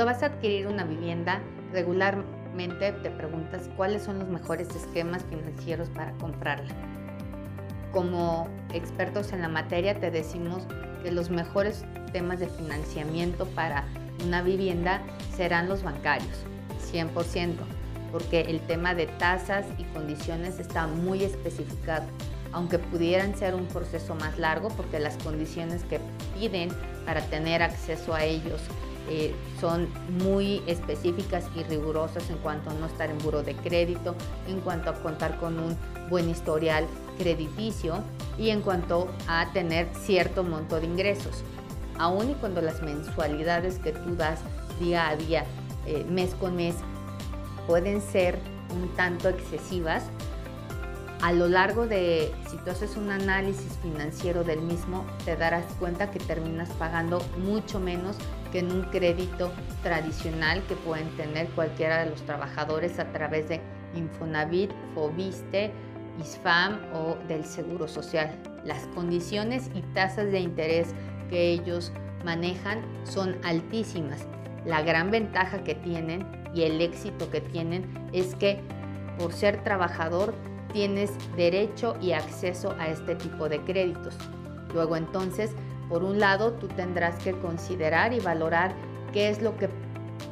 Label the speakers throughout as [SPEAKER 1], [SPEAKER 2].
[SPEAKER 1] Cuando vas a adquirir una vivienda, regularmente te preguntas cuáles son los mejores esquemas financieros para comprarla. Como expertos en la materia te decimos que los mejores temas de financiamiento para una vivienda serán los bancarios, 100%, porque el tema de tasas y condiciones está muy especificado, aunque pudieran ser un proceso más largo porque las condiciones que piden para tener acceso a ellos eh, son muy específicas y rigurosas en cuanto a no estar en buro de crédito, en cuanto a contar con un buen historial crediticio y en cuanto a tener cierto monto de ingresos. Aún y cuando las mensualidades que tú das día a día, eh, mes con mes, pueden ser un tanto excesivas, a lo largo de, si tú haces un análisis financiero del mismo, te darás cuenta que terminas pagando mucho menos que en un crédito tradicional que pueden tener cualquiera de los trabajadores a través de Infonavit, Fobiste, ISFAM o del Seguro Social. Las condiciones y tasas de interés que ellos manejan son altísimas. La gran ventaja que tienen y el éxito que tienen es que por ser trabajador tienes derecho y acceso a este tipo de créditos. Luego entonces, por un lado, tú tendrás que considerar y valorar qué es lo que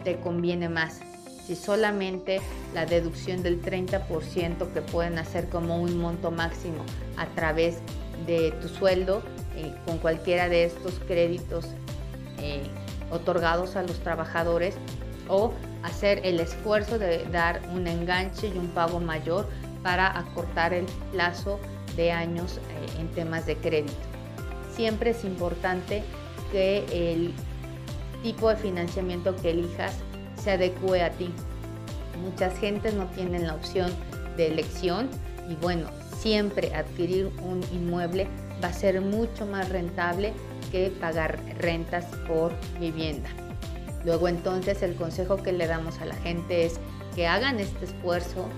[SPEAKER 1] te conviene más. Si solamente la deducción del 30% que pueden hacer como un monto máximo a través de tu sueldo eh, con cualquiera de estos créditos eh, otorgados a los trabajadores o hacer el esfuerzo de dar un enganche y un pago mayor para acortar el plazo de años eh, en temas de crédito. Siempre es importante que el tipo de financiamiento que elijas se adecue a ti. Muchas gentes no tienen la opción de elección y bueno, siempre adquirir un inmueble va a ser mucho más rentable que pagar rentas por vivienda. Luego entonces el consejo que le damos a la gente es que hagan este esfuerzo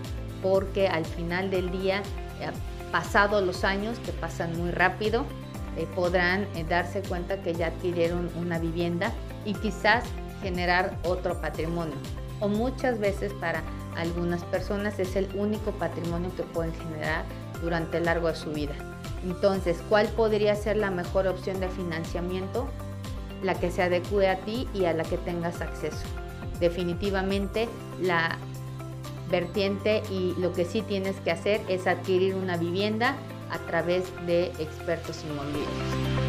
[SPEAKER 1] porque al final del día, eh, pasados los años, que pasan muy rápido, eh, podrán eh, darse cuenta que ya adquirieron una vivienda y quizás generar otro patrimonio. O muchas veces para algunas personas es el único patrimonio que pueden generar durante el largo de su vida. Entonces, ¿cuál podría ser la mejor opción de financiamiento? La que se adecue a ti y a la que tengas acceso. Definitivamente la vertiente y lo que sí tienes que hacer es adquirir una vivienda a través de expertos inmobiliarios.